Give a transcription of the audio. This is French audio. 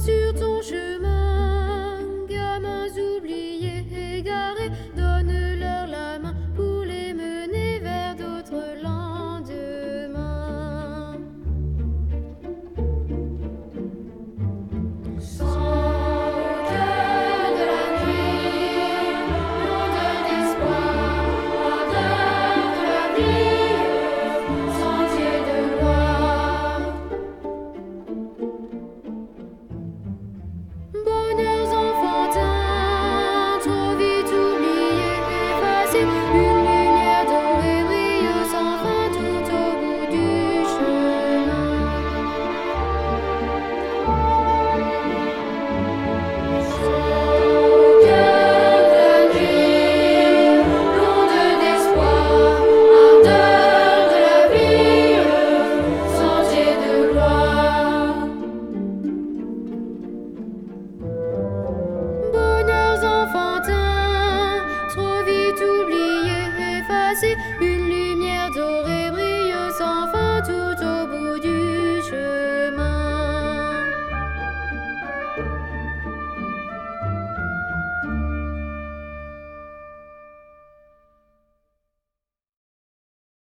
sur ton chemin, gamins oubliés, égarés. see you. 是